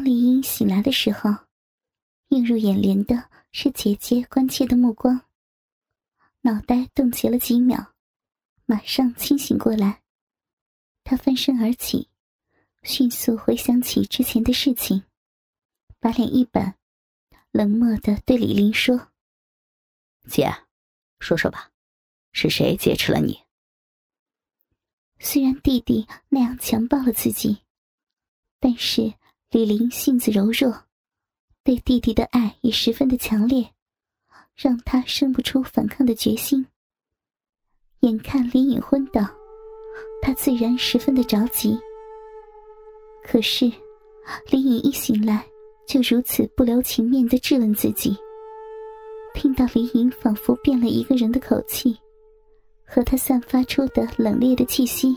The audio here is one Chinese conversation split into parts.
当李英醒来的时候，映入眼帘的是姐姐关切的目光。脑袋冻结了几秒，马上清醒过来。他翻身而起，迅速回想起之前的事情，把脸一板，冷漠的对李玲说：“姐，说说吧，是谁劫持了你？”虽然弟弟那样强暴了自己，但是李玲性子柔弱，对弟弟的爱也十分的强烈。让他生不出反抗的决心。眼看李颖昏倒，他自然十分的着急。可是，李颖一醒来，就如此不留情面的质问自己。听到李颖仿佛变了一个人的口气，和他散发出的冷冽的气息，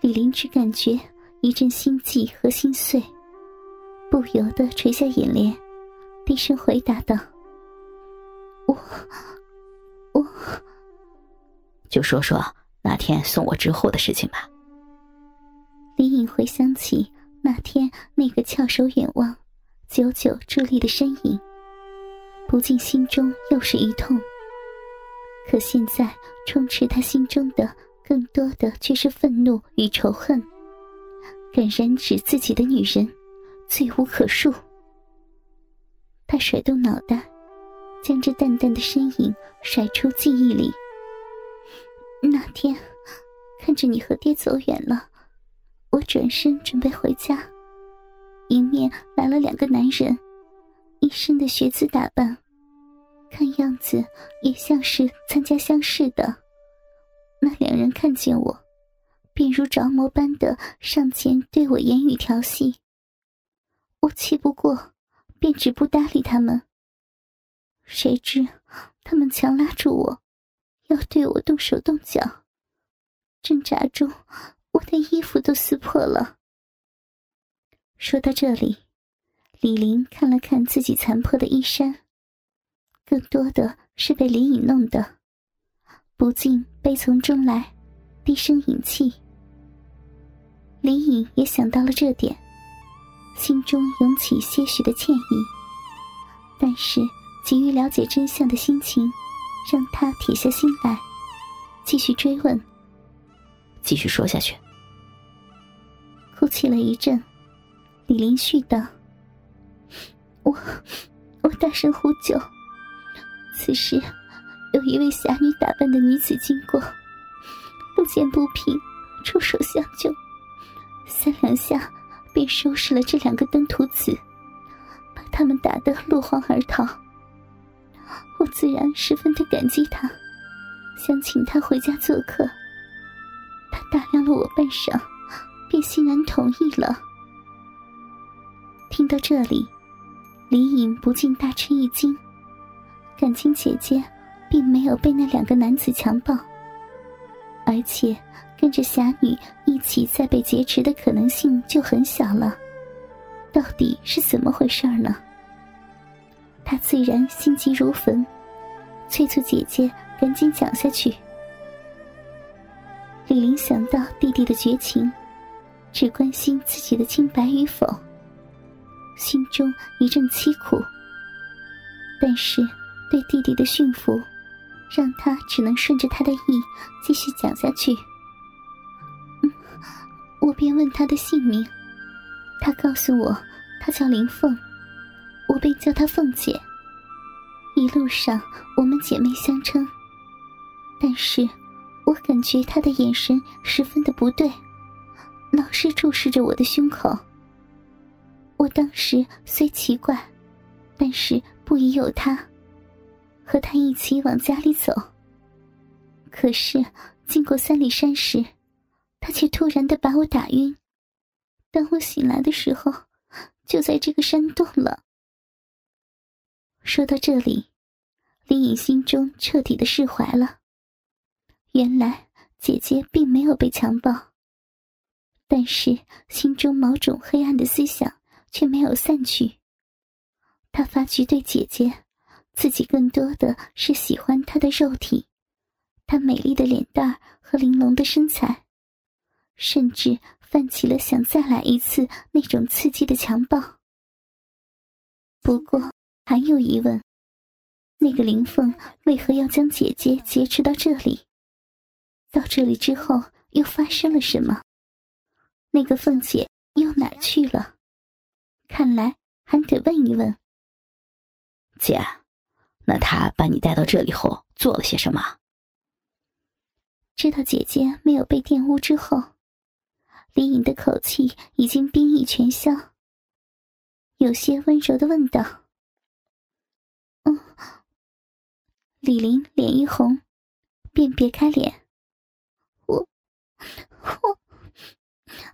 李玲只感觉一阵心悸和心碎，不由得垂下眼帘，低声回答道。我，我，就说说那天送我之后的事情吧。李颖回想起那天那个翘首远望、久久伫立的身影，不禁心中又是一痛。可现在充斥他心中的，更多的却是愤怒与仇恨。敢染指自己的女人，罪无可恕。他甩动脑袋。将这淡淡的身影甩出记忆里。那天，看着你和爹走远了，我转身准备回家，迎面来了两个男人，一身的学子打扮，看样子也像是参加乡试的。那两人看见我，便如着魔般的上前对我言语调戏。我气不过，便只不搭理他们。谁知，他们强拉住我，要对我动手动脚。挣扎中，我的衣服都撕破了。说到这里，李玲看了看自己残破的衣衫，更多的是被李颖弄的，不禁悲从中来，低声饮泣。李颖也想到了这点，心中涌起些许的歉意，但是。急于了解真相的心情，让他铁下心来，继续追问。继续说下去。哭泣了一阵，李林絮道：“我，我大声呼救。此时，有一位侠女打扮的女子经过，路见不平，出手相救，三两下便收拾了这两个登徒子，把他们打得落荒而逃。”我自然十分的感激他，想请他回家做客。他打量了我半晌，便欣然同意了。听到这里，李颖不禁大吃一惊，感情姐姐并没有被那两个男子强暴，而且跟着侠女一起再被劫持的可能性就很小了。到底是怎么回事呢？他自然心急如焚，催促姐姐赶紧讲下去。李玲想到弟弟的绝情，只关心自己的清白与否，心中一阵凄苦。但是对弟弟的驯服，让他只能顺着他的意继续讲下去。我便问他的姓名，他告诉我，他叫林凤。我便叫她凤姐。一路上，我们姐妹相称。但是，我感觉她的眼神十分的不对，老是注视着我的胸口。我当时虽奇怪，但是不疑有他，和他一起往家里走。可是，经过三里山时，他却突然的把我打晕。当我醒来的时候，就在这个山洞了。说到这里，李颖心中彻底的释怀了。原来姐姐并没有被强暴，但是心中某种黑暗的思想却没有散去。他发觉对姐姐，自己更多的是喜欢她的肉体，她美丽的脸蛋和玲珑的身材，甚至泛起了想再来一次那种刺激的强暴。不过还有疑问：那个林凤为何要将姐姐劫持到这里？到这里之后又发生了什么？那个凤姐又哪去了？看来还得问一问。姐，那他把你带到这里后做了些什么？知道姐姐没有被玷污之后，李颖的口气已经冰意全消，有些温柔的问道：“嗯。”李玲脸一红，便别开脸。我，我，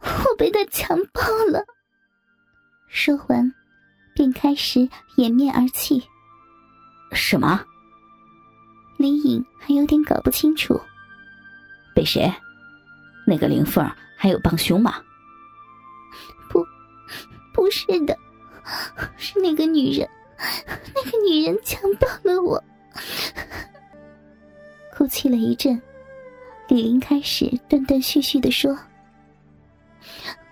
我被他强暴了。说完，便开始掩面而泣。什么？李颖还有点搞不清楚。被谁？那个灵凤还有帮凶吗？不，不是的，是那个女人，那个女人强暴了我。哭泣了一阵，李玲开始断断续续的说：“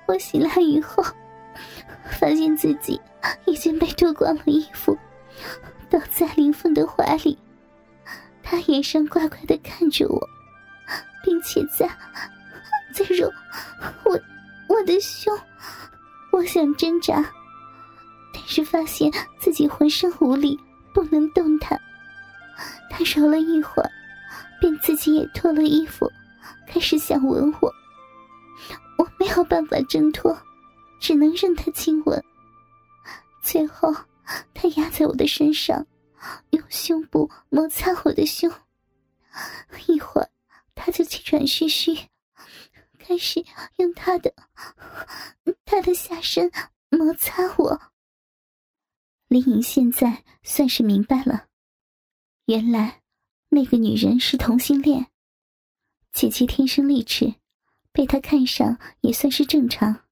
我醒来以后，发现自己已经被脱光了衣服，倒在林凤的怀里，她眼神怪怪的看着我。”并且在再揉我我的胸，我想挣扎，但是发现自己浑身无力，不能动弹。他揉了一会儿，便自己也脱了衣服，开始想吻我。我没有办法挣脱，只能任他亲吻。最后，他压在我的身上，用胸部摩擦我的胸，一会儿。他就气喘吁吁，开始用他的他的下身摩擦我。李颖现在算是明白了，原来那个女人是同性恋。姐姐天生丽质，被他看上也算是正常。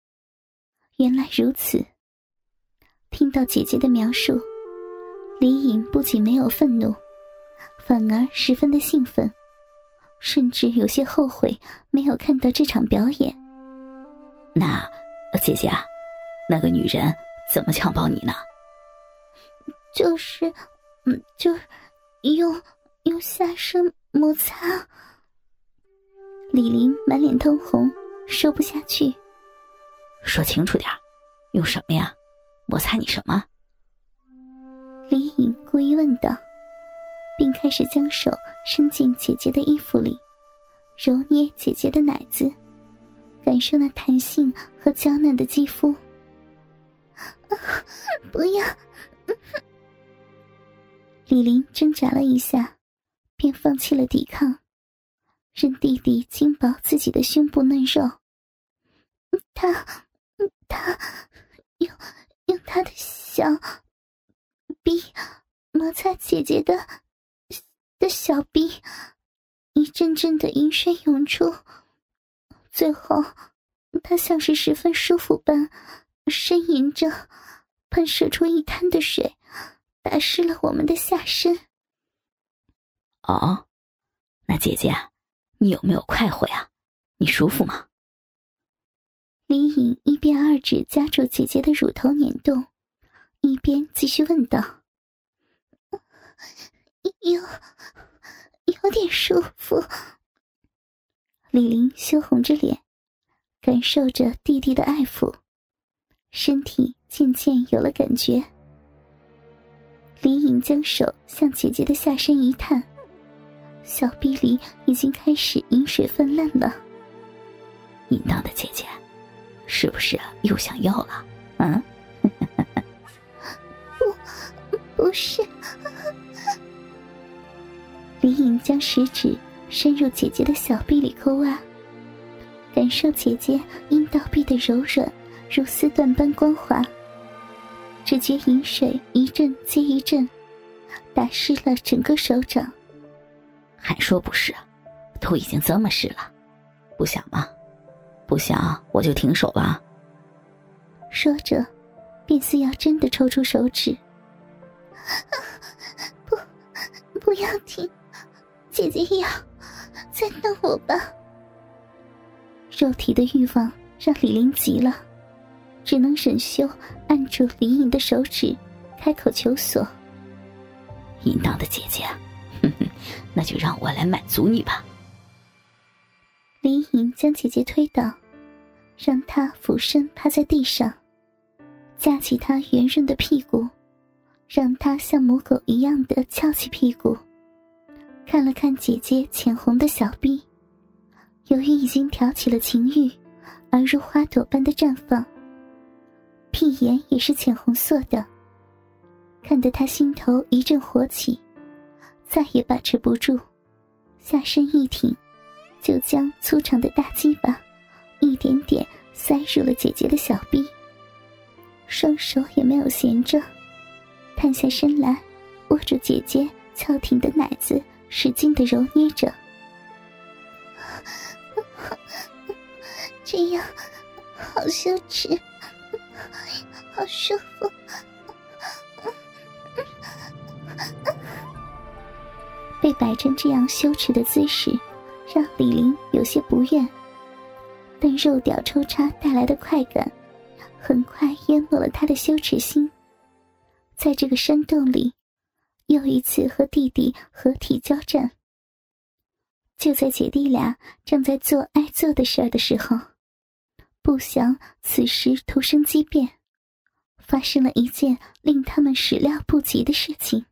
原来如此。听到姐姐的描述，李颖不仅没有愤怒，反而十分的兴奋。甚至有些后悔没有看到这场表演。那，姐姐，那个女人怎么强暴你呢？就是，嗯，就用用下身摩擦。李玲满脸通红，说不下去。说清楚点用什么呀？摩擦你什么？李颖故意问道。并开始将手伸进姐姐的衣服里，揉捏姐姐的奶子，感受那弹性和娇嫩的肌肤。不要！李林挣扎了一下，便放弃了抵抗，任弟弟轻薄自己的胸部嫩肉。他，他用用他的小臂摩擦姐姐的。的小臂，一阵阵的淫水涌出，最后，他像是十分舒服般呻吟着，喷射出一滩的水，打湿了我们的下身。哦，那姐姐，你有没有快活呀？你舒服吗？李颖一边二指夹住姐姐的乳头捻动，一边继续问道。有，有点舒服。李玲羞红着脸，感受着弟弟的爱抚，身体渐渐有了感觉。李颖将手向姐姐的下身一探，小臂里已经开始饮水泛滥了。淫荡的姐姐，是不是又想要了？啊？不，不是。李颖将食指伸入姐姐的小臂里抠挖，感受姐姐阴道壁的柔软如丝缎般光滑。只觉饮水一阵接一阵，打湿了整个手掌。还说不是，都已经这么湿了，不想吗？不想我就停手了。说着，便似要真的抽出手指。不，不要停。姐姐要，再弄我吧。肉体的欲望让李玲急了，只能忍羞按住李颖的手指，开口求索：“淫荡的姐姐，哼哼，那就让我来满足你吧。”李颖将姐姐推倒，让她俯身趴在地上，架起她圆润的屁股，让她像母狗一样的翘起屁股，看了看姐姐浅红的小臂，由于已经挑起了情欲，而如花朵般的绽放，屁眼也是浅红色的，看得他心头一阵火起，再也把持不住，下身一挺。就将粗长的大鸡巴一点点塞入了姐姐的小臂，双手也没有闲着，探下身来，握住姐姐翘挺的奶子，使劲的揉捏着。这样好羞耻，好舒服。被摆成这样羞耻的姿势。让李玲有些不愿，但肉屌抽插带来的快感，很快淹没了她的羞耻心。在这个山洞里，又一次和弟弟合体交战。就在姐弟俩正在做爱做的事儿的时候，不想此时突生机变，发生了一件令他们始料不及的事情。